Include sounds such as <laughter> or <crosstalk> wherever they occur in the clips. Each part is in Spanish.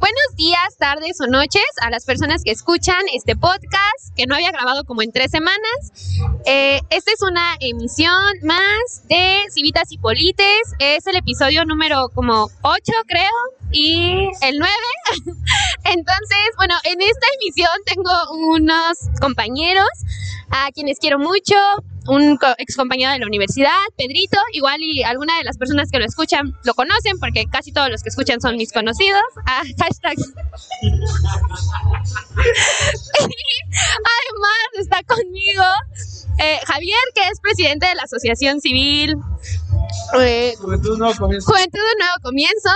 Buenos días, tardes o noches a las personas que escuchan este podcast que no había grabado como en tres semanas. Eh, esta es una emisión más de Civitas y Polites. Es el episodio número como 8 creo y el 9. <laughs> Entonces, bueno, en esta emisión tengo unos compañeros a quienes quiero mucho, un ex compañero de la universidad, Pedrito, igual y alguna de las personas que lo escuchan lo conocen, porque casi todos los que escuchan son mis conocidos. Ah, <laughs> <laughs> además está conmigo eh, Javier, que es presidente de la Asociación Civil eh, Juventud Nuevo Comienzo. Juventud Nuevo Comienzo.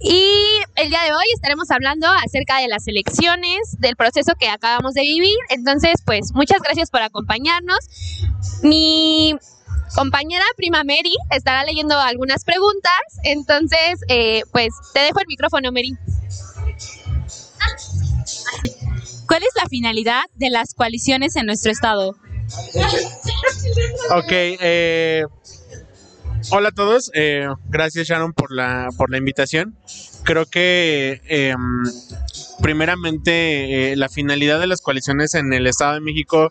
Y el día de hoy estaremos hablando acerca de las elecciones, del proceso que acabamos de vivir. Entonces, pues muchas gracias por acompañarnos. Mi compañera prima Mary estará leyendo algunas preguntas. Entonces, eh, pues te dejo el micrófono, Mary. ¿Cuál es la finalidad de las coaliciones en nuestro estado? Ok, eh, hola a todos. eh, gracias Sharon por la, por la invitación. Creo que em, primeramente eh, la finalidad de las coaliciones en el Estado de México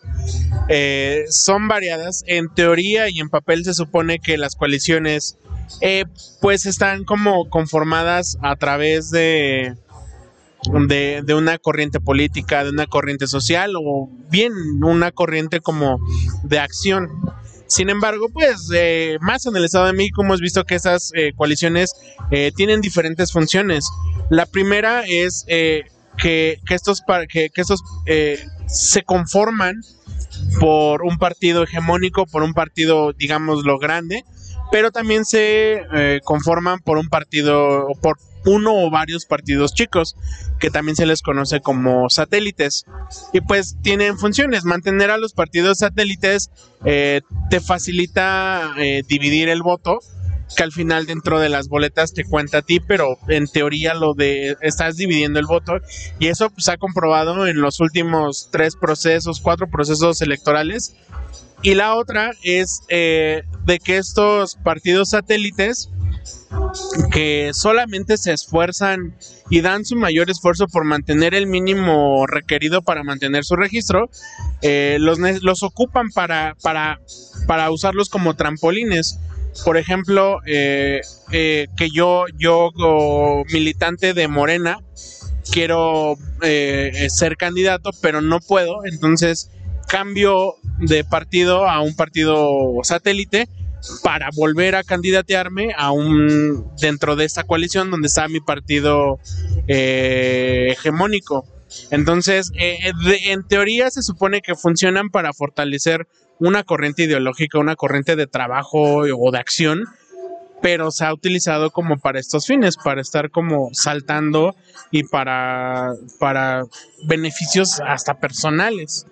eh, son variadas. En teoría y en papel se supone que las coaliciones eh, pues están como conformadas a través de, de, de una corriente política, de una corriente social o bien una corriente como de acción. Sin embargo, pues eh, más en el Estado de México hemos visto que esas eh, coaliciones eh, tienen diferentes funciones. La primera es eh, que, que estos, que, que estos eh, se conforman por un partido hegemónico, por un partido, digamos, lo grande, pero también se conforman por un partido, por uno o varios partidos chicos, que también se les conoce como satélites. Y pues tienen funciones. Mantener a los partidos satélites eh, te facilita eh, dividir el voto, que al final dentro de las boletas te cuenta a ti, pero en teoría lo de estás dividiendo el voto. Y eso pues, se ha comprobado en los últimos tres procesos, cuatro procesos electorales. Y la otra es eh, de que estos partidos satélites que solamente se esfuerzan y dan su mayor esfuerzo por mantener el mínimo requerido para mantener su registro, eh, los, los ocupan para, para, para usarlos como trampolines. Por ejemplo, eh, eh, que yo, yo militante de Morena, quiero ser candidato, pero no puedo, entonces cambio de partido a un partido satélite para volver a candidatearme a un dentro de esta coalición donde está mi partido eh, hegemónico. Entonces, eh, de- en teoría se supone que funcionan para fortalecer una corriente ideológica, una corriente de trabajo o de acción, pero se ha utilizado como para estos fines, para estar como saltando y para, para beneficios hasta personales.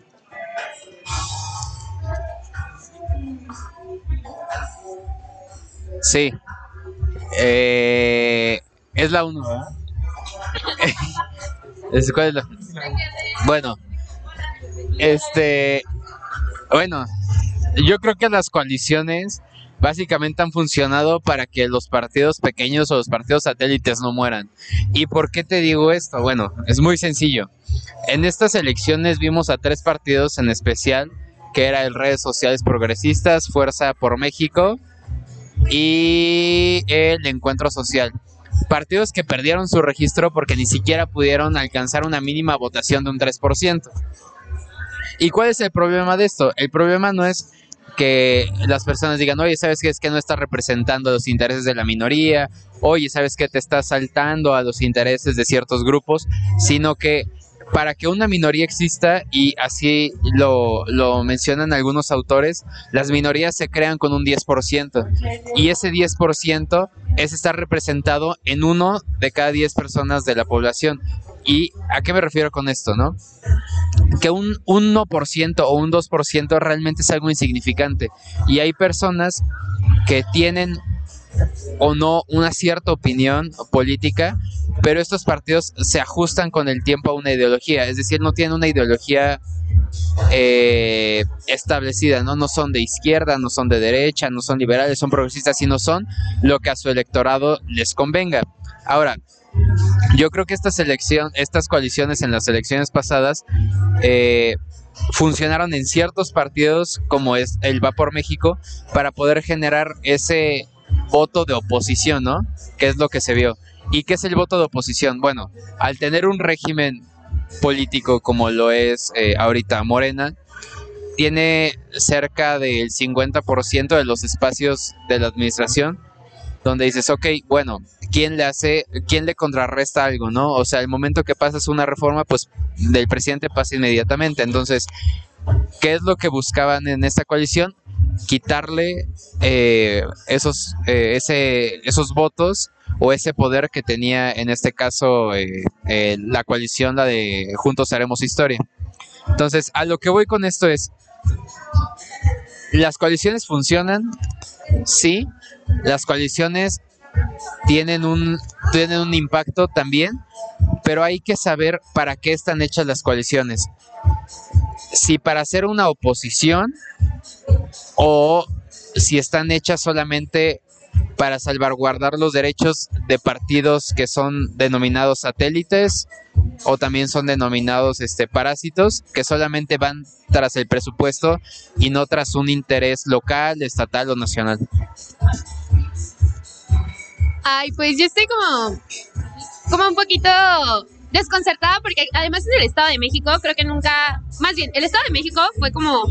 Sí. Eh, es la 1, ¿verdad? <laughs> Es- ¿Cuál es la? Bueno, este. Bueno, yo creo que las coaliciones básicamente han funcionado para que los partidos pequeños o los partidos satélites no mueran. ¿Y por qué te digo esto? Bueno, es muy sencillo. En estas elecciones vimos a tres partidos en especial, que era el Redes Sociales Progresistas, Fuerza por México y el Encuentro Social. Partidos que perdieron su registro porque ni siquiera pudieron alcanzar una mínima votación de un 3%. ¿Y cuál es el problema de esto? El problema no es que las personas digan, oye, ¿sabes qué? Es que no estás representando los intereses de la minoría, oye, ¿sabes qué? Te estás saltando a los intereses de ciertos grupos, sino que para que una minoría exista, y así lo, mencionan algunos autores, las minorías se crean con un 10%, y ese 10% es estar representado en uno de cada 10 personas de la población. ¿Y a qué me refiero con esto, no? Que un 1% o un 2% realmente es algo insignificante. Y hay personas que tienen o no una cierta opinión política, pero estos partidos se ajustan con el tiempo a una ideología, es decir, no tienen una ideología eh, establecida, ¿no? No son de izquierda, no son de derecha, no son liberales, son progresistas, sino son lo que a su electorado les convenga. Ahora, yo creo que esta selección, estas coaliciones en las elecciones pasadas eh, funcionaron en ciertos partidos como es el Va por México para poder generar ese voto de oposición, ¿no? Que es lo que se vio. ¿Y qué es el voto de oposición? Bueno, al tener un régimen político como lo es eh, ahorita Morena, tiene cerca del 50% de los espacios de la administración donde dices, ok, bueno, ¿quién le hace, quién le contrarresta algo, no? O sea, el momento que pasas una reforma, pues del presidente pasa inmediatamente. Entonces, ¿qué es lo que buscaban en esta coalición? Quitarle eh, esos, eh, esos votos o ese poder que tenía en este caso eh, la coalición, la de Juntos Haremos Historia. Entonces, a lo que voy con esto es, las coaliciones funcionan, sí, las coaliciones tienen un, tienen un impacto también, pero hay que saber para qué están hechas las coaliciones. Si para hacer una oposición o si están hechas solamente para salvaguardar los derechos de partidos que son denominados satélites o también son denominados este, parásitos que solamente van tras el presupuesto y no tras un interés local, estatal o nacional. Ay, pues yo estoy como, como un poquito desconcertada porque además en el Estado de México creo que nunca, más bien, el Estado de México fue como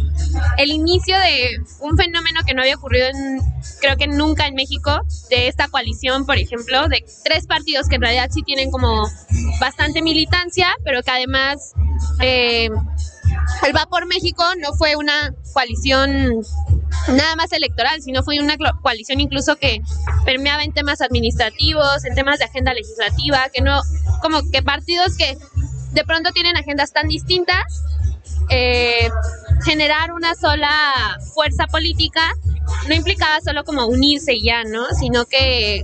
el inicio de un fenómeno que no había ocurrido en, creo que nunca en México, de esta coalición, por ejemplo, de tres partidos que en realidad sí tienen como bastante militancia, pero que además eh, el Va por México no fue una coalición nada más electoral, sino fue una coalición incluso que permeaba en temas administrativos, en temas de agenda legislativa, que no, como que partidos que de pronto tienen agendas tan distintas, eh, generar una sola fuerza política no implicaba solo como unirse ya, ¿no? Sino que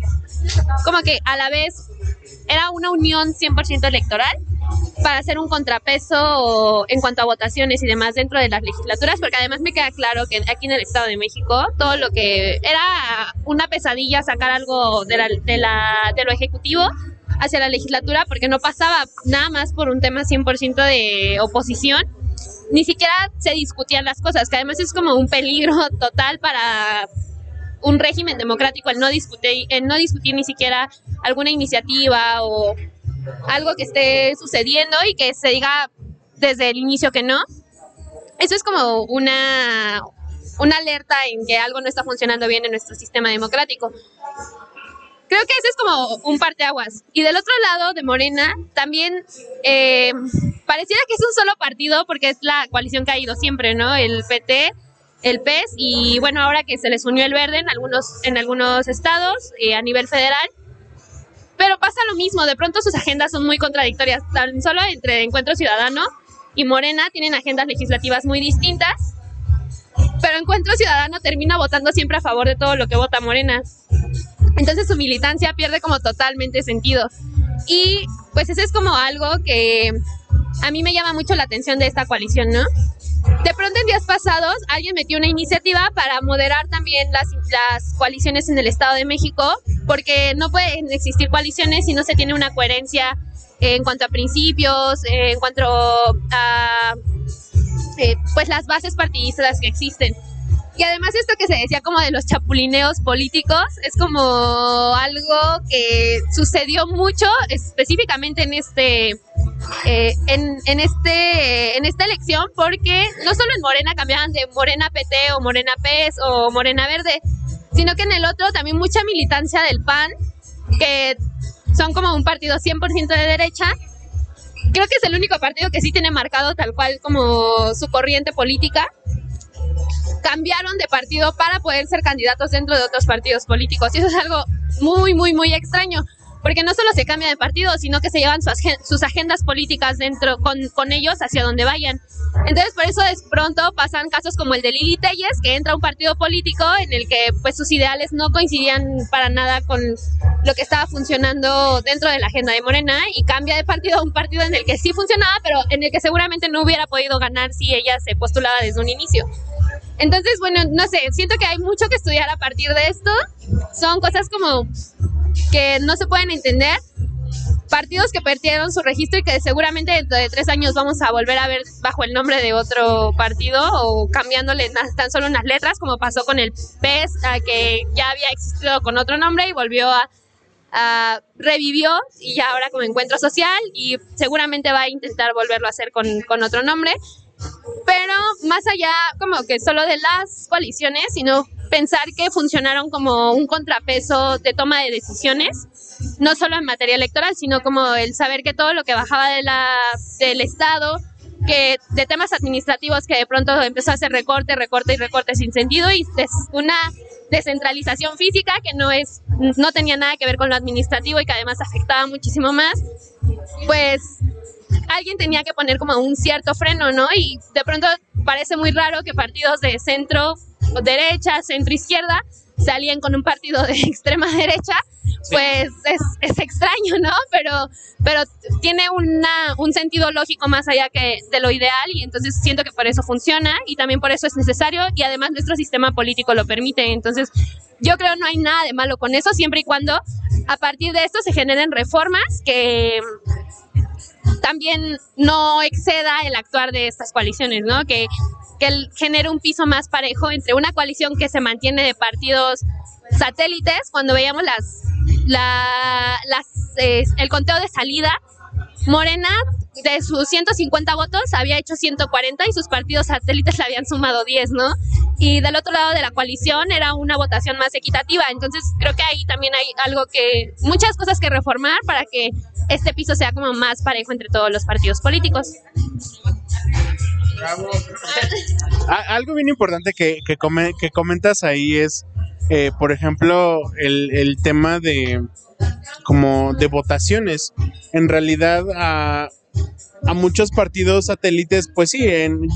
como que a la vez era una unión 100% electoral para hacer un contrapeso en cuanto a votaciones y demás dentro de las legislaturas, porque además me queda claro que aquí en el Estado de México todo lo que era una pesadilla sacar algo de, la, de, la, de lo ejecutivo hacia la legislatura, porque no pasaba nada más por un tema 100% de oposición, ni siquiera se discutían las cosas, que además es como un peligro <laughs> total para un régimen democrático el no discutir, el no discutir ni siquiera alguna iniciativa o algo que esté sucediendo y que se diga desde el inicio que no. Eso es como una, una alerta en que algo no está funcionando bien en nuestro sistema democrático. Creo que ese es como un parteaguas. Y del otro lado de Morena, también eh, pareciera que es un solo partido porque es la coalición que ha ido siempre, ¿no? El PT, el PES y bueno, ahora que se les unió el verde en algunos, en algunos estados eh, a nivel federal. Pero pasa lo mismo, de pronto sus agendas son muy contradictorias, tan solo entre Encuentro Ciudadano y Morena tienen agendas legislativas muy distintas, pero Encuentro Ciudadano termina votando siempre a favor de todo lo que vota Morena. Entonces su militancia pierde como totalmente sentido. Y pues eso es como algo que a mí me llama mucho la atención de esta coalición, ¿no? De pronto en días pasados alguien metió una iniciativa para moderar también las, coaliciones en el Estado de México, porque no pueden existir coaliciones si no se tiene una coherencia en cuanto a principios, en cuanto a eh, pues las bases partidistas que existen. Y además esto que se decía como de los chapulineos políticos es como algo que sucedió mucho específicamente en este eh, en, en, este en esta elección porque no solo en Morena cambiaban de Morena PT o Morena PES o Morena Verde, sino que en el otro también mucha militancia del PAN que son como un partido 100% de derecha. Creo que es el único partido que sí tiene marcado tal cual como su corriente política cambiaron de partido para poder ser candidatos dentro de otros partidos políticos. Y eso es algo muy, muy, muy extraño, porque no solo se cambia de partido, sino que se llevan sus, agendas políticas dentro con, ellos hacia donde vayan. Entonces, por eso de pronto pasan casos como el de Lili Telles, que entra a un partido político en el que pues sus ideales no coincidían para nada con lo que estaba funcionando dentro de la agenda de Morena y cambia de partido a un partido en el que sí funcionaba, pero en el que seguramente no hubiera podido ganar si ella se postulaba desde un inicio. Entonces, bueno, no sé, siento que hay mucho que estudiar a partir de esto. Son cosas como que no se pueden entender. partidos que perdieron su registro y que seguramente dentro de tres años vamos a volver a ver bajo el nombre de otro partido o cambiándole tan solo unas letras, como pasó con el PES, que ya había existido con otro nombre y volvió a, revivió y ya ahora como encuentro social y seguramente va a intentar volverlo a hacer con, con otro nombre. Pero más allá como que solo de las coaliciones, sino pensar que funcionaron como un contrapeso de toma de decisiones, no solo en materia electoral, sino como el saber que todo lo que bajaba de la, del Estado, que de temas administrativos que de pronto empezó a hacer recorte, recorte y recorte sin sentido y una descentralización física que no es no tenía nada que ver con lo administrativo y que además afectaba muchísimo más, pues alguien tenía que poner como un cierto freno, ¿no? Y de pronto parece muy raro que partidos de centro derecha, centro izquierda, salían con un partido de <laughs> extrema derecha, pues es, extraño, ¿no? Pero, pero tiene una, un sentido lógico más allá que de lo ideal y entonces siento que por eso funciona y también por eso es necesario y además nuestro sistema político lo permite. Entonces yo creo no hay nada de malo con eso siempre y cuando a partir de esto se generen reformas que también no exceda el actuar de estas coaliciones, ¿no? Que que genere un piso más parejo entre una coalición que se mantiene de partidos satélites, cuando veíamos las, el conteo de salida, Morena de sus 150 votos había hecho 140 y sus partidos satélites le habían sumado 10, ¿no? Y del otro lado de la coalición era una votación más equitativa, entonces creo que ahí también hay algo que, muchas cosas que reformar para que este piso sea como más parejo entre todos los partidos políticos. Algo bien importante que, que, que comentas ahí es, eh, por ejemplo, el, el, tema de como de votaciones. En realidad, a, a muchos partidos satélites, pues sí,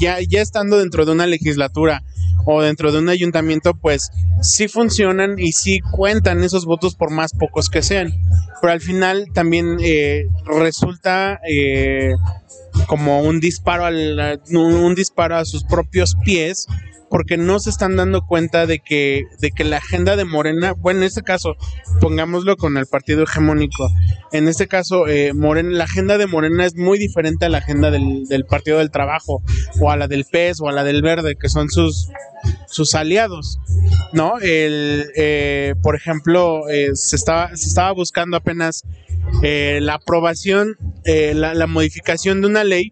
ya, ya estando dentro de una legislatura o dentro de un ayuntamiento, pues sí funcionan y sí cuentan esos votos por más pocos que sean. Pero al final también eh, resulta eh, como un disparo, al, un disparo a sus propios pies porque no se están dando cuenta de que, de que la agenda de Morena, bueno, en este caso, pongámoslo con el partido hegemónico, en este caso, eh, Morena, la agenda de Morena es muy diferente a la agenda del, Partido del Trabajo, o a la del PES, o a la del Verde, que son sus, sus aliados, ¿no? El, eh, por ejemplo, eh, se, estaba, se estaba buscando apenas la aprobación, la, la modificación de una ley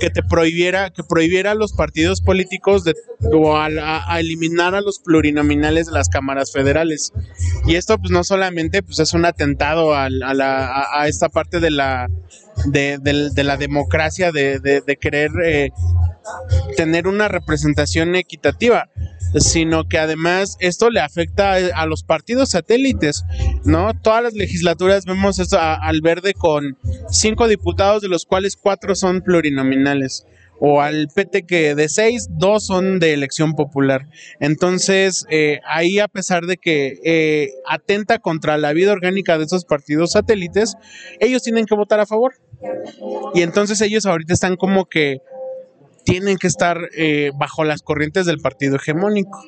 que te prohibiera, que prohibiera a los partidos políticos de, o a, eliminar a los plurinominales de las cámaras federales. Y esto pues no solamente pues es un atentado a, a, esta parte de la, de, la democracia, de, de querer eh, tener una representación equitativa, sino que además esto le afecta a, los partidos satélites, ¿no? Todas las legislaturas vemos esto al verde con cinco diputados, de los cuales cuatro son plurinominales o al PT que de seis, dos son de elección popular. Entonces, eh, ahí a pesar de que eh, atenta contra la vida orgánica de esos partidos satélites, ellos tienen que votar a favor. Y entonces ellos ahorita están como que tienen que estar eh, bajo las corrientes del partido hegemónico.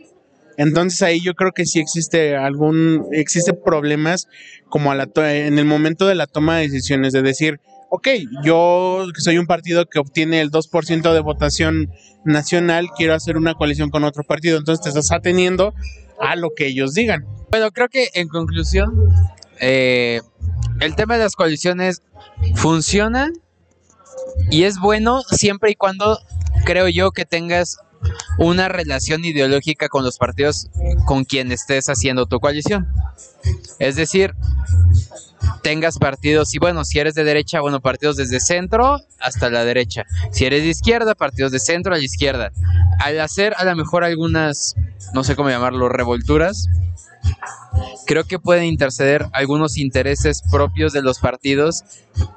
Entonces ahí yo creo que sí existe algún, existe problemas como a la en el momento de la toma de decisiones, de decir, ok, yo soy un partido que obtiene el 2% de votación nacional, quiero hacer una coalición con otro partido, entonces te estás ateniendo a lo que ellos digan. Bueno, creo que en conclusión, eh, el tema de las coaliciones funciona y es bueno siempre y cuando creo yo que tengas una relación ideológica con los partidos con quien estés haciendo tu coalición. Es decir, tengas partidos, y bueno, si eres de derecha, bueno, partidos desde centro hasta la derecha. Si eres de izquierda, partidos de centro a la izquierda. Al hacer a lo mejor algunas, no sé cómo llamarlo, revolturas, creo que pueden interceder algunos intereses propios de los partidos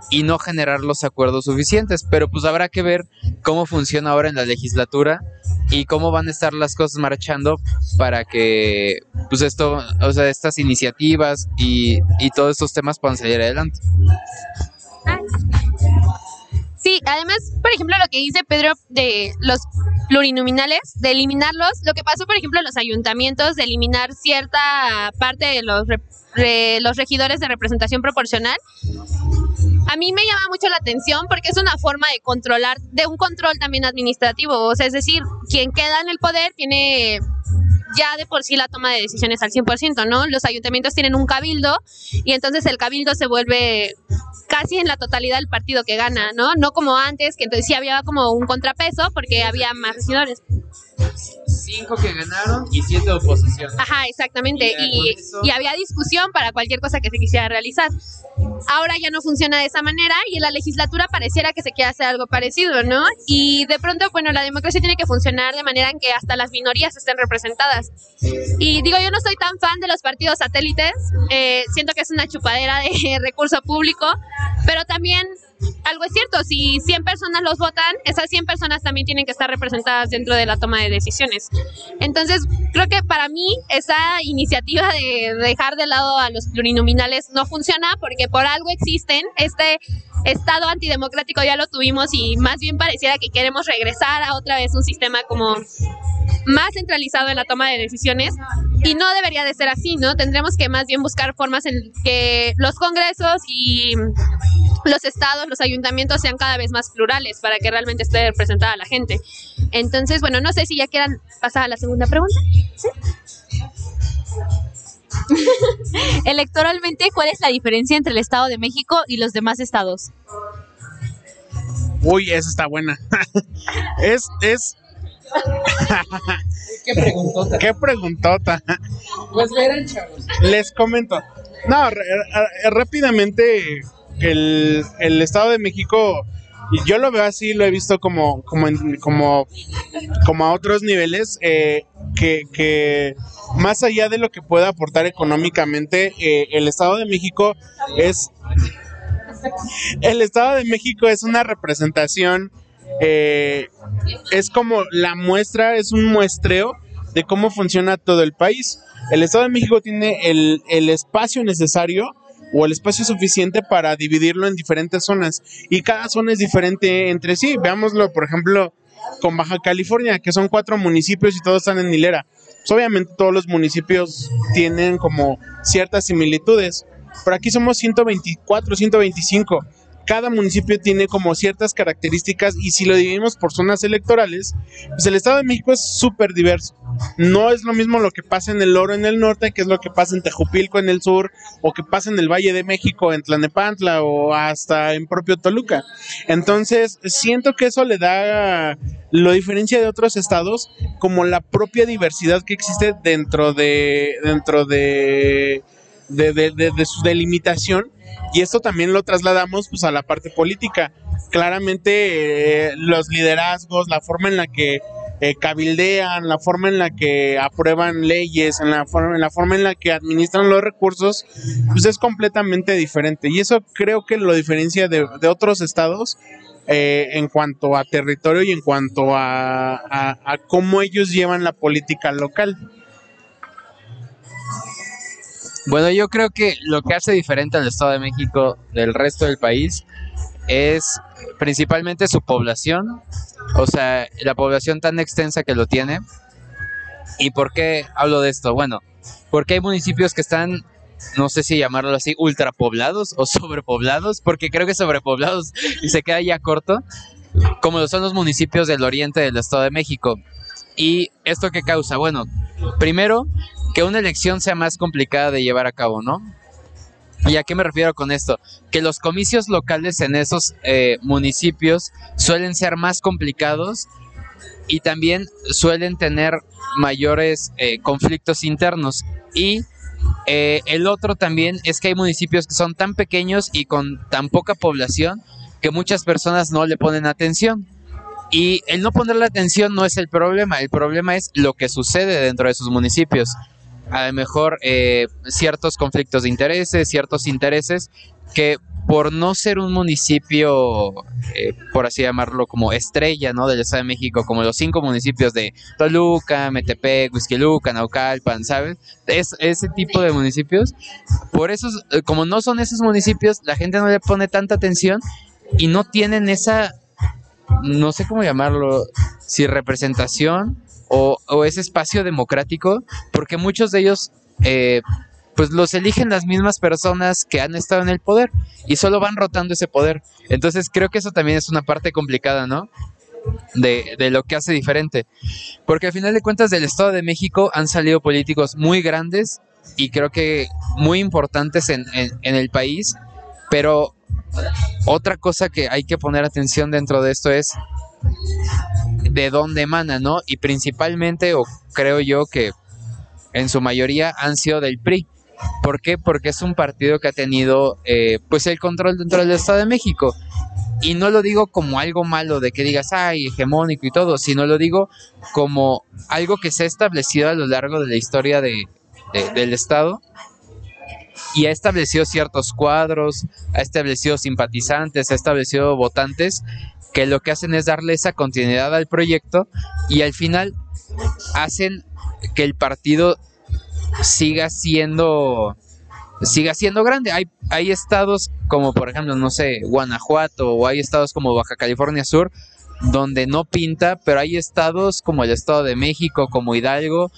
y no generar los acuerdos suficientes, pero pues habrá que ver cómo funciona ahora en la legislatura y cómo van a estar las cosas marchando para que pues esto, o sea, estas iniciativas y, y todos estos temas puedan salir adelante. Sí, además, por ejemplo, lo que dice Pedro de los plurinominales, de eliminarlos, lo que pasó, por ejemplo, en los ayuntamientos, de eliminar cierta parte de los, de los regidores de representación proporcional, a mí me llama mucho la atención porque es una forma de controlar, de un control también administrativo, o sea, es decir, quien queda en el poder tiene ya de por sí la toma de decisiones al 100%, ¿no? Los ayuntamientos tienen un cabildo y entonces el cabildo se vuelve casi en la totalidad del partido que gana, ¿no? No como antes, que entonces sí había como un contrapeso porque había más regidores. Cinco que ganaron y siete de oposición. Ajá, exactamente. Y ya Y, con eso- y había discusión para cualquier cosa que se quisiera realizar. Ahora ya no funciona de esa manera y en la legislatura pareciera que se quiere hacer algo parecido, ¿no? Y de pronto, bueno, la democracia tiene que funcionar de manera en que hasta las minorías estén representadas. Y digo, yo no soy tan fan de los partidos satélites, eh, siento que es una chupadera de <laughs> recurso público, pero también algo es cierto, si 100 personas los votan, esas 100 personas también tienen que estar representadas dentro de la toma de decisiones. Entonces, creo que para mí esa iniciativa de dejar de lado a los plurinominales no funciona porque por algo existen. Este Estado antidemocrático ya lo tuvimos y más bien pareciera que queremos regresar a otra vez un sistema como más centralizado en la toma de decisiones y no debería de ser así, ¿no? Tendremos que más bien buscar formas en que los congresos y los estados, los ayuntamientos sean cada vez más plurales para que realmente esté representada la gente. Entonces, bueno, no sé si ya quieran pasar a la segunda pregunta. <laughs> Electoralmente, ¿cuál es la diferencia entre el Estado de México y los demás estados? Uy, esa está buena. <laughs> es, es. ¿Qué preguntota? Qué preguntota. Pues verán, chavos. Les comento. No, r- rápidamente, el, el Estado de México, y yo lo veo así, lo he visto como, como, en- como, como a otros niveles, eh, que, que más allá de lo que pueda aportar económicamente, eh, el Estado de México es... El Estado de México es una representación, eh, es como la muestra, es un muestreo de cómo funciona todo el país. El Estado de México tiene el, el espacio necesario o el espacio suficiente para dividirlo en diferentes zonas y cada zona es diferente entre sí. Veámoslo, por ejemplo, con Baja California, que son cuatro municipios y todos están en hilera. Pues, obviamente todos los municipios tienen como ciertas similitudes, pero aquí somos 124, 125. Cada municipio tiene como ciertas características y si lo dividimos por zonas electorales, pues el Estado de México es súper diverso. No es lo mismo lo que pasa en el Oro en el norte, que es lo que pasa en Tejupilco en el sur, o que pasa en el Valle de México, en Tlanepantla o hasta en propio Toluca. Entonces, siento que eso le da lo diferencia de otros estados como la propia diversidad que existe dentro de dentro de de, de- de- de su delimitación y esto también lo trasladamos pues a la parte política claramente eh, los liderazgos la forma en la que eh, cabildean la forma en la que aprueban leyes en la forma en la forma en la que administran los recursos pues es completamente diferente y eso creo que lo diferencia de, otros estados eh, en cuanto a territorio y en cuanto a- a cómo ellos llevan la política local. Bueno, yo creo que lo que hace diferente al Estado de México del resto del país es principalmente su población, o sea, la población tan extensa que lo tiene. ¿Y por qué hablo de esto? Bueno, porque hay municipios que están, no sé si llamarlo así, ultrapoblados o <laughs> sobrepoblados, porque creo que sobrepoblados <laughs> y se queda ya corto, como lo son los municipios del oriente del Estado de México. ¿Y esto qué causa? Bueno, primero, que una elección sea más complicada de llevar a cabo, ¿no? ¿Y a qué me refiero con esto? Que los comicios locales en esos eh, municipios suelen ser más complicados y también suelen tener mayores eh, conflictos internos. Y eh, el otro también es que hay municipios que son tan pequeños y con tan poca población que muchas personas no le ponen atención. Y el no ponerle atención no es el problema, el problema es lo que sucede dentro de sus municipios. A lo mejor eh, ciertos conflictos de intereses, ciertos intereses que por no ser un municipio, eh, por así llamarlo, como estrella, ¿no? Del Estado de México, como los cinco municipios de Toluca, Metepec, Huizquiluca, Naucalpan, ¿sabes? Es, ese tipo de municipios. Por eso, eh, como no son esos municipios, la gente no le pone tanta atención y no tienen esa, no sé cómo llamarlo, si representación o, o ese espacio democrático, porque muchos de ellos, eh, pues los eligen las mismas personas que han estado en el poder y solo van rotando ese poder. Entonces creo que eso también es una parte complicada, ¿no? De, de, lo que hace diferente. Porque al final de cuentas del Estado de México han salido políticos muy grandes y creo que muy importantes en, en, el país, pero otra cosa que hay que poner atención dentro de esto es de dónde emana, ¿no? Y principalmente, o creo yo que en su mayoría han sido del PRI. ¿Por qué? Porque es un partido que ha tenido eh, pues el control dentro del Estado de México. Y no lo digo como algo malo de que digas, ay, hegemónico y todo, sino lo digo como algo que se ha establecido a lo largo de la historia de, del Estado y ha establecido ciertos cuadros, ha establecido simpatizantes, ha establecido votantes que lo que hacen es darle esa continuidad al proyecto y al final hacen que el partido siga siendo siga siendo grande. Hay, hay estados como por ejemplo, no sé, Guanajuato o hay estados como Baja California Sur donde no pinta, pero hay estados como el Estado de México, como Hidalgo,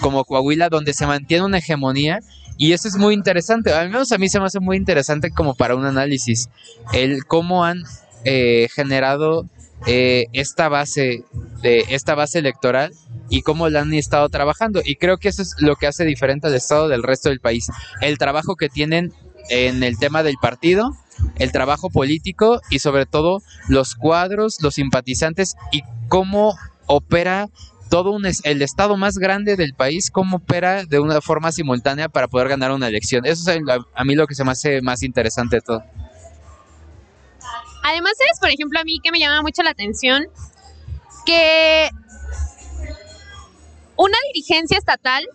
como Coahuila, donde se mantiene una hegemonía y eso es muy interesante, al menos a mí se me hace muy interesante como para un análisis, el cómo han eh, generado eh, esta base de esta base electoral y cómo la han estado trabajando y creo que eso es lo que hace diferente al estado del resto del país el trabajo que tienen en el tema del partido el trabajo político y sobre todo los cuadros los simpatizantes y cómo opera todo un el estado más grande del país cómo opera de una forma simultánea para poder ganar una elección. Eso es a, mí lo que se me hace más interesante de todo. Además es, por ejemplo, a mí que me llama mucho la atención que una dirigencia estatal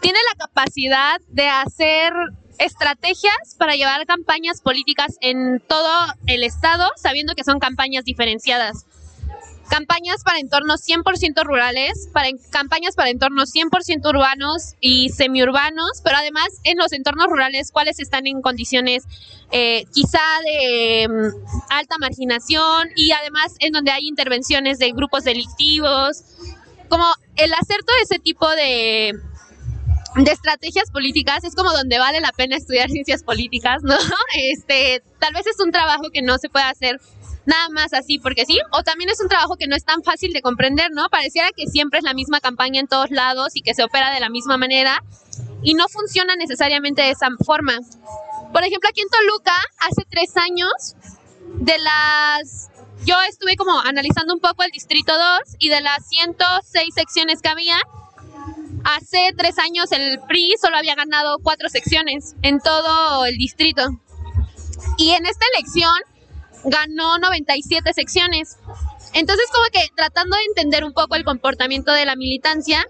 tiene la capacidad de hacer estrategias para llevar campañas políticas en todo el estado, sabiendo que son campañas diferenciadas campañas para entornos 100% rurales, para campañas para entornos 100% urbanos y semiurbanos, pero además en los entornos rurales, cuáles están en condiciones eh, quizá de mm, alta marginación y además en donde hay intervenciones de grupos delictivos, como el hacer todo ese tipo de de estrategias políticas es como donde vale la pena estudiar ciencias políticas, ¿no? <laughs> Este, tal vez es un trabajo que no se puede hacer nada más así porque sí, o también es un trabajo que no es tan fácil de comprender, ¿no? Pareciera que siempre es la misma campaña en todos lados y que se opera de la misma manera y no funciona necesariamente de esa forma. Por ejemplo, aquí en Toluca, hace tres años, de las... Yo estuve como analizando un poco el Distrito 2 y de las 106 secciones que había, hace tres años el PRI solo había ganado cuatro secciones en todo el distrito. Y en esta elección ganó 97 secciones. Entonces, como que tratando de entender un poco el comportamiento de la militancia,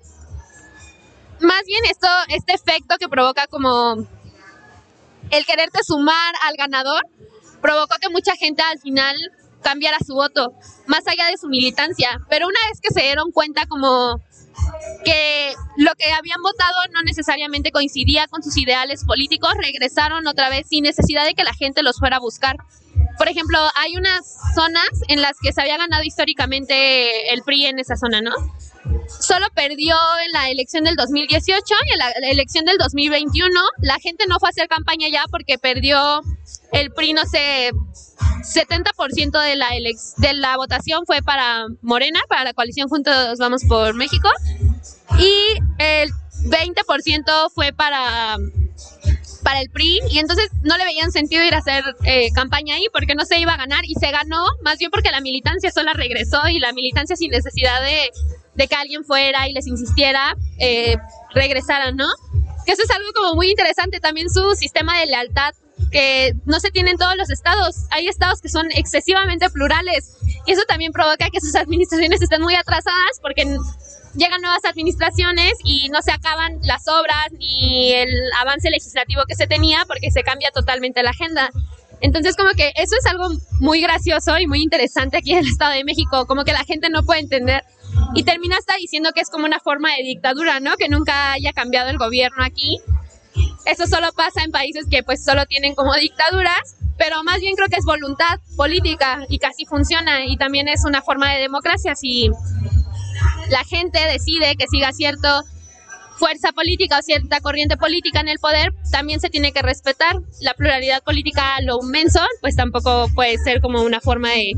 más bien esto, este efecto que provoca como el quererte sumar al ganador, provocó que mucha gente al final cambiara su voto, más allá de su militancia. Pero una vez que se dieron cuenta como que lo que habían votado no necesariamente coincidía con sus ideales políticos, regresaron otra vez sin necesidad de que la gente los fuera a buscar. Por ejemplo, hay unas zonas en las que se había ganado históricamente el PRI en esa zona, ¿no? Solo perdió en la elección del 2018 y en la, elección del 2021 la gente no fue a hacer campaña ya porque perdió el PRI, no sé, 70% de la, de la votación fue para Morena, para la coalición Juntos Vamos por México, y el 20% fue para para el PRI y entonces no le veían sentido ir a hacer eh, campaña ahí porque no se iba a ganar y se ganó más bien porque la militancia sola regresó y la militancia sin necesidad de, que alguien fuera y les insistiera eh, regresaran, ¿no? Que eso es algo como muy interesante también su sistema de lealtad que no se tiene en todos los estados. Hay estados que son excesivamente plurales y eso también provoca que sus administraciones estén muy atrasadas porque llegan nuevas administraciones y no se acaban las obras ni el avance legislativo que se tenía porque se cambia totalmente la agenda. Entonces como que eso es algo muy gracioso y muy interesante aquí en el Estado de México, como que la gente no puede entender y termina hasta diciendo que es como una forma de dictadura, ¿no? Que nunca haya cambiado el gobierno aquí. Eso solo pasa en países que pues solo tienen como dictaduras, pero más bien creo que es voluntad política y casi funciona y también es una forma de democracia si la gente decide que siga cierto fuerza política o cierta corriente política en el poder, también se tiene que respetar. La pluralidad política, lo inmenso, pues tampoco puede ser como una forma de,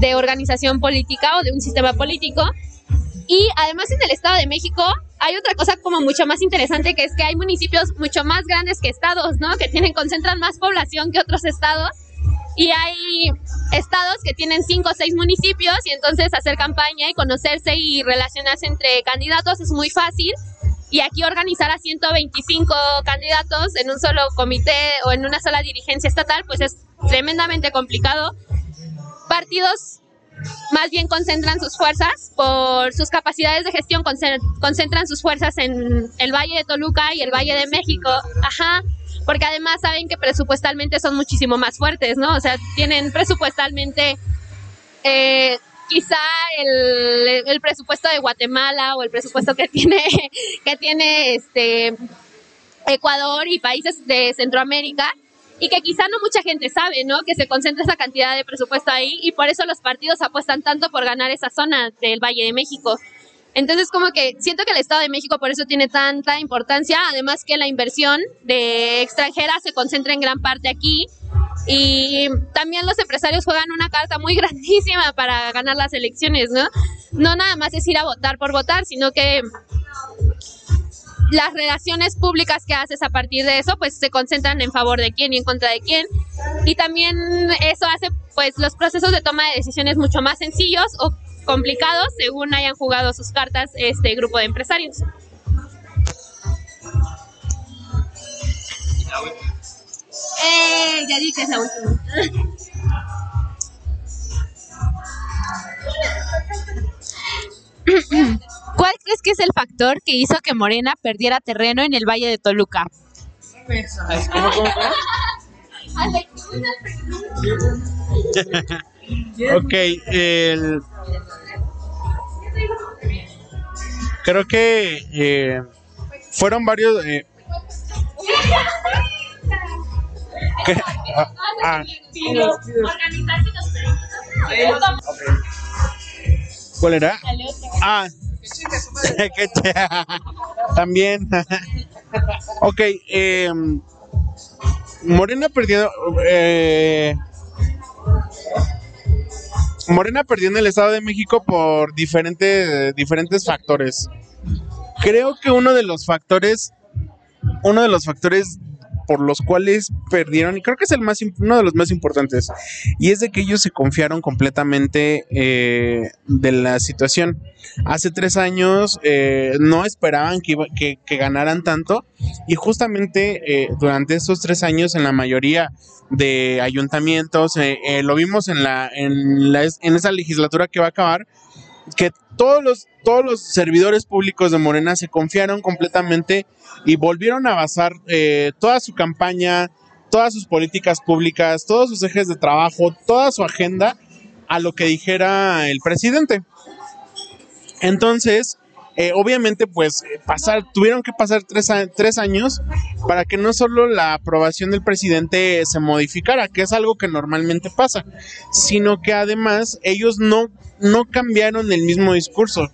de organización política o de un sistema político. Y además en el Estado de México hay otra cosa como mucho más interesante que es que hay municipios mucho más grandes que estados, ¿no? Que tienen, concentran más población que otros estados. Y hay estados que tienen cinco o seis municipios y entonces hacer campaña y conocerse y relacionarse entre candidatos es muy fácil. Y aquí organizar a 125 candidatos en un solo comité o en una sola dirigencia estatal, pues es tremendamente complicado. Partidos más bien concentran sus fuerzas por sus capacidades de gestión, concentran sus fuerzas en el Valle de Toluca y el Valle de México. Ajá porque además saben que presupuestalmente son muchísimo más fuertes, ¿no? O sea, tienen presupuestalmente eh, quizá el, el, presupuesto de Guatemala o el presupuesto que <laughs> tiene, que tiene este Ecuador y países de Centroamérica y que quizá no mucha gente sabe, ¿no? Que se concentra esa cantidad de presupuesto ahí y por eso los partidos apuestan tanto por ganar esa zona del Valle de México. Entonces, como que siento que el Estado de México por eso tiene tanta importancia, además que la inversión de extranjera se concentra en gran parte aquí. Y también los empresarios juegan una carta muy <laughs> grandísima para ganar las elecciones, ¿no? No nada más es ir a votar por votar, sino que las relaciones públicas que haces a partir de eso, pues se concentran en favor de quién y en contra de quién. Y también eso hace, pues, los procesos de toma de decisiones mucho más sencillos o complicados según hayan jugado sus cartas este grupo de empresarios. Eh, ya dije es la última. ¿Cuál crees que es el factor que hizo que Morena perdiera terreno en el Valle de Toluca? ¿Cómo, cómo, <laughs> <laughs> ok, el, creo que eh, fueron varios. Eh, ah, ah. ¿Cuál era? Ah, <laughs> <laughs> también. <laughs> ok, eh, Morena perdió. Eh, Morena perdió en el Estado de México por diferentes, diferentes factores. Creo que uno de los factores, uno de los factores por los cuales perdieron, y creo que es el más uno de los más importantes, y es de que ellos se confiaron completamente eh, de la situación. Hace tres años eh, no esperaban que, que, ganaran tanto, y justamente eh, durante estos tres años, en la mayoría de ayuntamientos, lo vimos en, la, en, la, en esa legislatura que va a acabar, que todos los, todos los servidores públicos de Morena se confiaron completamente y volvieron a basar eh, toda su campaña, todas sus políticas públicas, todos sus ejes de trabajo, toda su agenda a lo que dijera el presidente. Entonces, eh, obviamente, pues pasar, tuvieron que pasar tres, tres, años para que no solo la aprobación del presidente se modificara, que es algo que normalmente pasa, sino que además ellos no, no cambiaron el mismo discurso.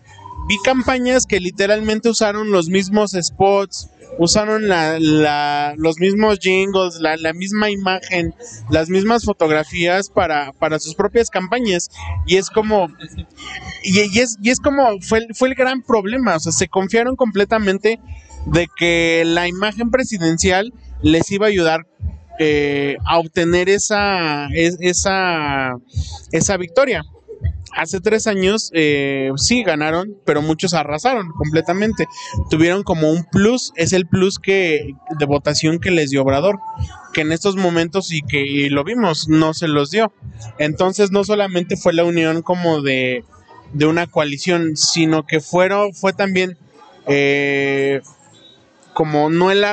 Vi campañas que literalmente usaron los mismos spots, usaron la, los mismos jingles, la, misma imagen, las mismas fotografías para, sus propias campañas. Y es como, y es como, fue, fue el gran problema, o sea, se confiaron completamente de que la imagen presidencial les iba a ayudar eh, a obtener esa, esa, esa victoria hace tres años eh, sí ganaron, pero muchos arrasaron completamente. Tuvieron como un plus, es el plus que de votación que les dio Obrador, que en estos momentos y que lo vimos, no se los dio. Entonces no solamente fue la unión como de, de una coalición, sino que fueron, fue también eh, como no el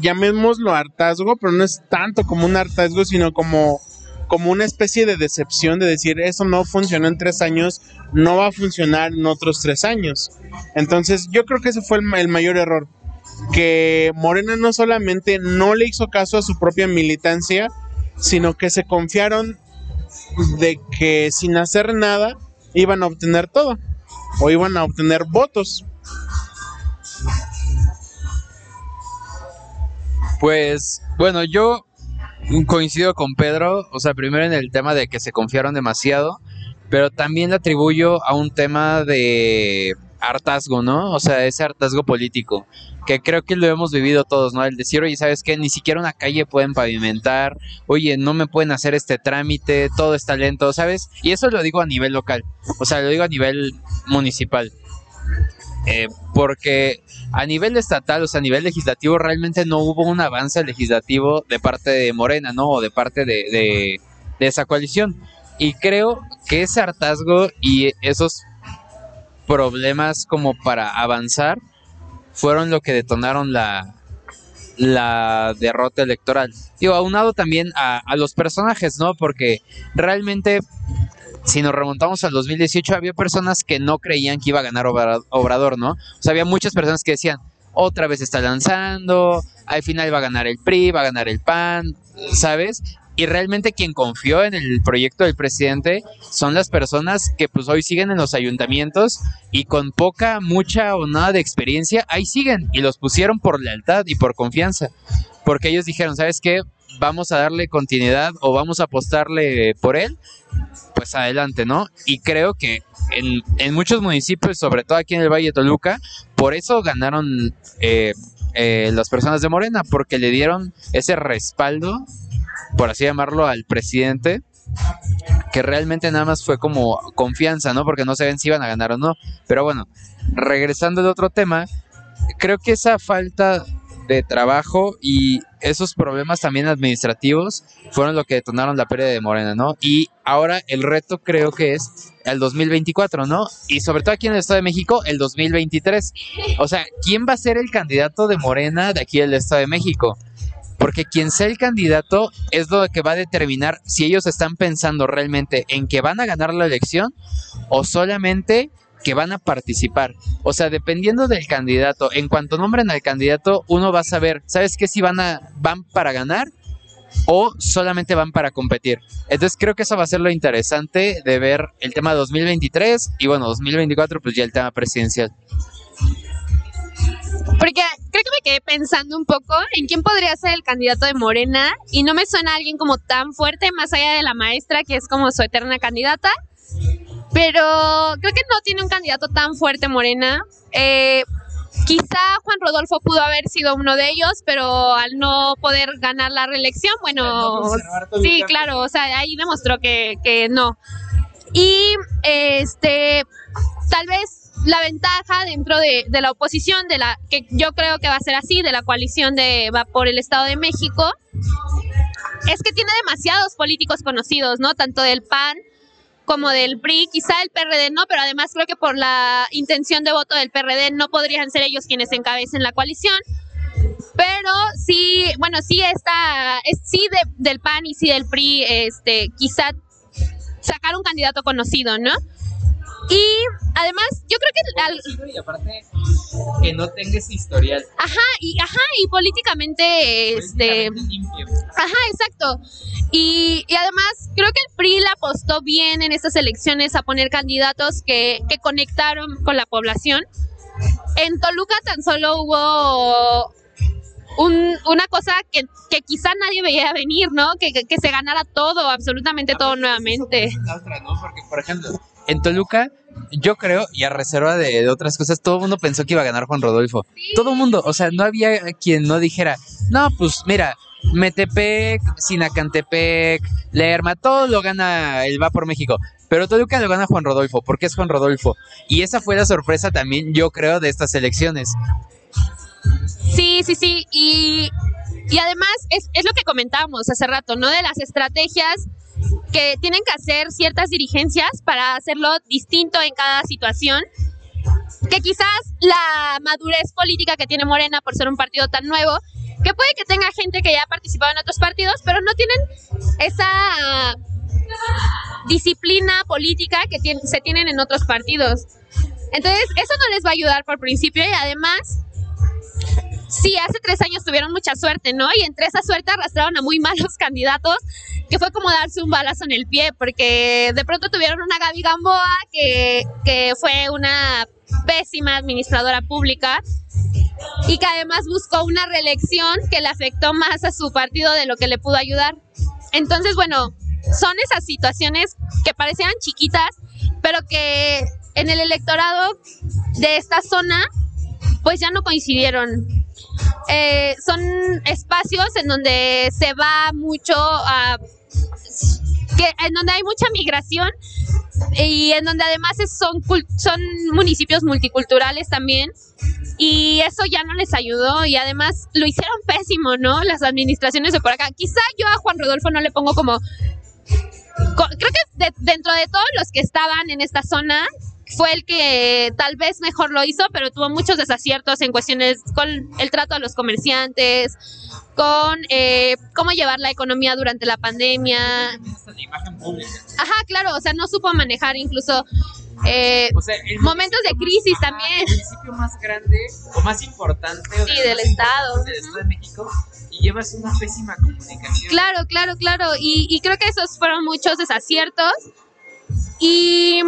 llamémoslo hartazgo, pero no es tanto como un hartazgo, sino como como una especie de decepción de decir, eso no funcionó en tres años, no va a funcionar en otros tres años. Entonces yo creo que ese fue el, mayor error, que Morena no solamente no le hizo caso a su propia militancia, sino que se confiaron de que sin hacer nada iban a obtener todo o iban a obtener votos. Pues, bueno, yo coincido con Pedro, o sea, primero en el tema de que se confiaron demasiado, pero también le atribuyo a un tema de hartazgo, ¿no? O sea, ese hartazgo político, que creo que lo hemos vivido todos, ¿no? El decir, oye, ¿sabes qué? Ni siquiera una calle pueden pavimentar, oye, no me pueden hacer este trámite, todo está lento, ¿sabes? Y eso lo digo a nivel local, o sea, lo digo a nivel municipal. Eh, porque a nivel estatal, o sea, a nivel legislativo, realmente no hubo un avance legislativo de parte de Morena, ¿no? O de parte de, esa coalición. Y creo que ese hartazgo y esos problemas como para avanzar fueron lo que detonaron la, la derrota electoral. Digo, aunado también a los personajes, ¿no? Porque realmente, si nos remontamos al 2018, había personas que no creían que iba a ganar Obra- Obrador, ¿no? O sea, había muchas personas que decían, otra vez está lanzando, al final va a ganar el PRI, va a ganar el PAN, ¿sabes? Y realmente quien confió en el proyecto del presidente son las personas que pues hoy siguen en los ayuntamientos y con poca, mucha o nada de experiencia, ahí siguen y los pusieron por lealtad y por confianza. Porque ellos dijeron, ¿sabes qué? Vamos a darle continuidad o vamos a apostarle por él, pues adelante, ¿no? Y creo que en, muchos municipios, sobre todo aquí en el Valle de Toluca, por eso ganaron eh, eh, las personas de Morena, porque le dieron ese respaldo, por así llamarlo, al presidente, que realmente nada más fue como confianza, ¿no? Porque no saben si iban a ganar o no. Pero bueno, regresando al otro tema, creo que esa falta de trabajo y esos problemas también administrativos fueron lo que detonaron la pérdida de Morena, ¿no? Y ahora el reto creo que es el 2024, ¿no? Y sobre todo aquí en el Estado de México, el 2023. O sea, ¿quién va a ser el candidato de Morena de aquí del Estado de México? Porque quien sea el candidato es lo que va a determinar si ellos están pensando realmente en que van a ganar la elección o solamente que van a participar. O sea, dependiendo del candidato, en cuanto nombren al candidato, uno va a saber, ¿sabes qué? Si van a van para ganar o solamente van para competir. Entonces creo que eso va a ser lo interesante de ver el tema 2023 y bueno, 2024 pues ya el tema presidencial. Porque creo que me quedé pensando un poco en quién podría ser el candidato de Morena y no me suena alguien como tan fuerte, más allá de la maestra, que es como su eterna candidata. Pero creo que no tiene un candidato tan fuerte Morena. Eh, quizá Juan Rodolfo pudo haber sido uno de ellos, pero al no poder ganar la reelección, bueno, sí, claro, o sea, ahí demostró que, que no. Y este, tal vez la ventaja dentro de, de la oposición, de la que yo creo que va a ser así, de la coalición de va por el Estado de México, es que tiene demasiados políticos conocidos, ¿no? Tanto del PAN como del PRI, quizá el PRD no, pero además creo que por la intención de voto del PRD no podrían ser ellos quienes encabecen la coalición. Pero sí, bueno, sí está, es, sí de- del PAN y sí del PRI, este, quizá sacar un candidato conocido, ¿no? Y además, yo creo que al- Y aparte, que no tengas historial. Ajá, y ajá, y políticamente, este, ajá, exacto. Y, y además, creo que el PRI le apostó bien en estas elecciones a poner candidatos que, que conectaron con la población. En Toluca tan solo hubo un- una cosa que, que quizá nadie veía venir, ¿no? Que, que- que se ganara todo, absolutamente todo nuevamente. La otra, ¿no? Porque, por ejemplo, en Toluca, yo creo, y a reserva de, otras cosas, todo el mundo pensó que iba a ganar Juan Rodolfo. Todo el mundo, o sea, no había quien no dijera, no, pues mira, Metepec, Sinacantepec, Lerma, todo lo gana el Va por México. Pero Toluca lo gana Juan Rodolfo, porque es Juan Rodolfo. Y esa fue la sorpresa también, yo creo, de estas elecciones. Sí, sí, sí. Y, y además es, es lo que comentábamos hace rato, ¿no? De las estrategias que tienen que hacer ciertas dirigencias para hacerlo distinto en cada situación. Que quizás la madurez política que tiene Morena por ser un partido tan nuevo, que puede que tenga gente que ya ha participado en otros partidos, pero no tienen esa disciplina política que se tienen en otros partidos. Entonces, eso no les va a ayudar por principio y además sí, hace tres años tuvieron mucha suerte, ¿no? Y entre esa suerte arrastraron a muy malos candidatos, que fue como darse un balazo en el pie, porque de pronto tuvieron una Gaby Gamboa, que, que fue una pésima administradora pública, y que además buscó una reelección que le afectó más a su partido de lo que le pudo ayudar. Entonces, bueno, son esas situaciones que parecían chiquitas, pero que en el electorado de esta zona, pues ya no coincidieron. Eh, son espacios en donde se va mucho a que en donde hay mucha migración y en donde además son, son municipios multiculturales también y eso ya no les ayudó y además lo hicieron pésimo, ¿no? Las administraciones de por acá. Quizá yo a Juan Rodolfo no le pongo como... Creo que dentro de todos los que estaban en esta zona, fue el que tal vez mejor lo hizo, pero tuvo muchos desaciertos en cuestiones con el trato a los comerciantes, con eh, cómo llevar la economía durante la pandemia. Ajá, claro, o sea, no supo manejar incluso eh, momentos de crisis también. El municipio más grande o más importante sí, del estado. Del estado de México y llevas una pésima comunicación. Claro, claro, claro. Y, y creo que esos fueron muchos desaciertos. Y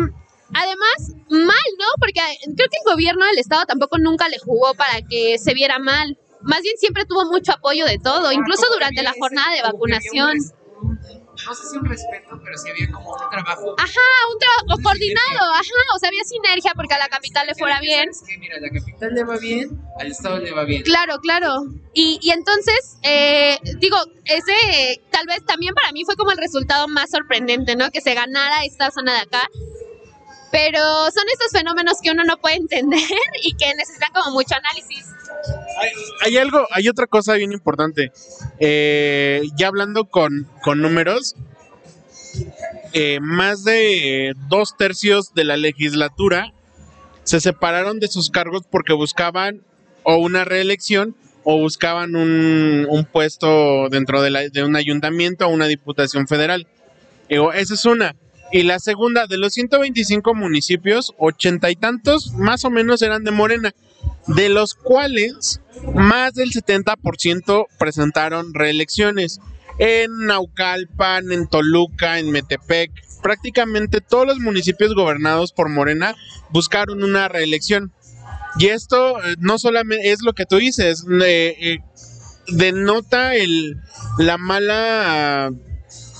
Además, mal, ¿no? Porque creo que el gobierno del estado tampoco nunca le jugó para que se viera mal. Más bien siempre tuvo mucho apoyo de todo, ah, incluso durante la jornada de vacunación. no sé si un respeto, pero sí había como un trabajo. Ajá, un trabajo coordinado, ajá, o sea, había sinergia porque a la capital le fuera bien. Es que, mira, a la capital le va bien, al estado le va bien. Claro, claro. Y, y entonces, eh, digo, ese tal vez también para mí fue como el resultado más sorprendente, ¿no? Que se ganara esta zona de acá pero son estos fenómenos que uno no puede entender y que necesitan como mucho análisis. Hay, algo, hay otra cosa bien importante. Eh, ya hablando con, números, eh, más de dos tercios de la legislatura se separaron de sus cargos porque buscaban o una reelección o buscaban un, un puesto dentro de, de, un ayuntamiento o una diputación federal. esa es una. Y la segunda, de los 125 municipios, ochenta y tantos más o menos eran de Morena, de los cuales más del 70% presentaron reelecciones. En Naucalpan, en Toluca, en Metepec, prácticamente todos los municipios gobernados por Morena buscaron una reelección. Y esto eh, no solamente es lo que tú dices, eh, eh, denota el, la mala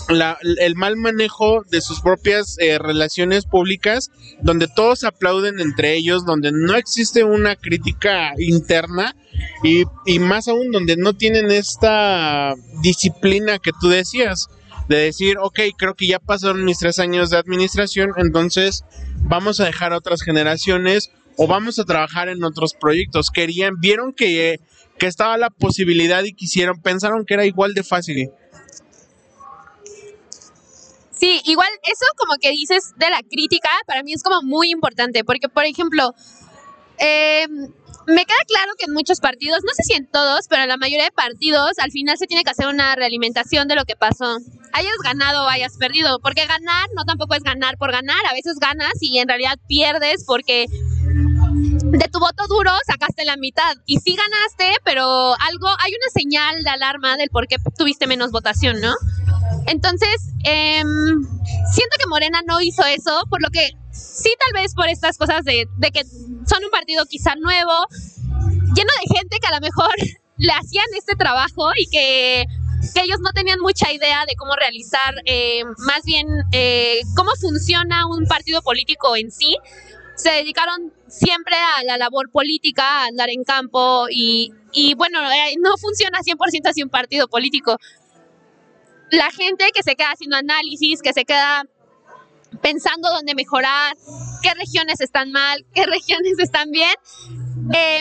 el mal manejo de sus propias eh, relaciones públicas, donde todos aplauden entre ellos, donde no existe una crítica interna y, y más aún donde no tienen esta disciplina que tú decías de decir, ok, creo que ya pasaron mis tres años de administración, entonces vamos a dejar a otras generaciones o vamos a trabajar en otros proyectos. Querían, vieron que, que estaba la posibilidad y quisieron, pensaron que era igual de fácil Sí, igual eso como que dices de la crítica, para mí es como muy importante, porque por ejemplo, eh, me queda claro que en muchos partidos, no sé si en todos, pero en la mayoría de partidos, al final se tiene que hacer una realimentación de lo que pasó. Hayas ganado o hayas perdido, porque ganar no tampoco es ganar por ganar, a veces ganas y en realidad pierdes porque de tu voto duro sacaste la mitad y sí ganaste, pero algo, hay una señal de alarma del por qué tuviste menos votación, ¿no? Entonces, em, siento que Morena no hizo eso, por lo que sí tal vez por estas cosas de, que son un partido quizá nuevo, lleno de gente que a lo mejor <laughs> le hacían este trabajo y que, ellos no tenían mucha idea de cómo realizar, em, más bien eh, cómo funciona un partido político en sí. Se dedicaron siempre a la labor política, a andar en campo y, y bueno, eh, no funciona 100% así un partido político la gente que se queda haciendo análisis, que se queda pensando dónde mejorar, qué regiones están mal, qué <laughs> regiones están bien. Eh,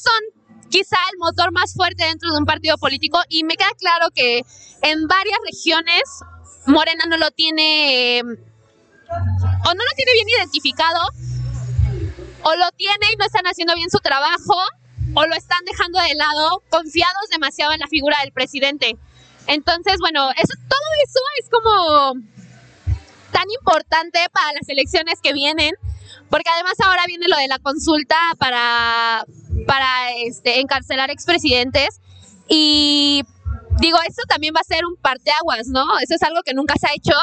son quizá el motor más fuerte dentro de un partido político y me queda claro que en varias regiones Morena no lo tiene o no lo tiene bien identificado o lo tiene y no están haciendo bien su trabajo o lo están dejando de lado confiados demasiado en la figura del presidente. Entonces, bueno, eso, todo eso es como tan importante para las elecciones que vienen, porque además ahora viene lo de la consulta para, para este, encarcelar expresidentes y digo, eso también va a ser un parteaguas, ¿no? Eso es algo que nunca se ha hecho.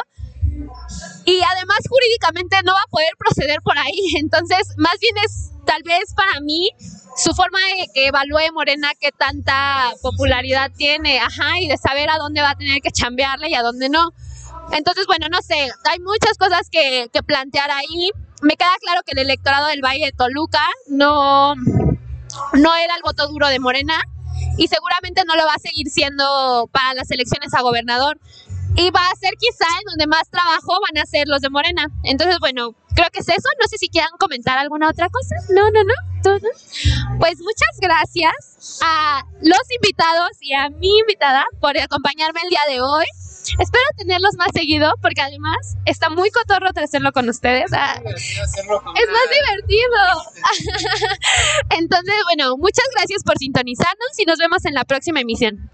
Y además jurídicamente no va a poder proceder por ahí. <laughs> Entonces, más bien es tal vez para mí su forma de que evalúe Morena qué tanta popularidad tiene, ajá, y de saber a dónde va a tener que chambearle y a dónde no. Entonces, bueno, no sé, hay muchas cosas que, que plantear ahí. Me queda claro que el electorado del Valle de Toluca no, no era el voto duro de Morena y seguramente no lo va a seguir siendo para las elecciones a gobernador. Y va a ser quizá en donde más trabajo van a ser los de Morena. Entonces, bueno, creo que es eso. No sé si quieran comentar alguna otra cosa. No, no, no. Pues muchas gracias a los invitados y a mi invitada por acompañarme el día de hoy. Espero tenerlos más seguido porque además está muy cotorro hacerlo con ustedes. Ah, es más divertido. <laughs> Entonces, bueno, muchas gracias por sintonizarnos y nos vemos en la próxima emisión.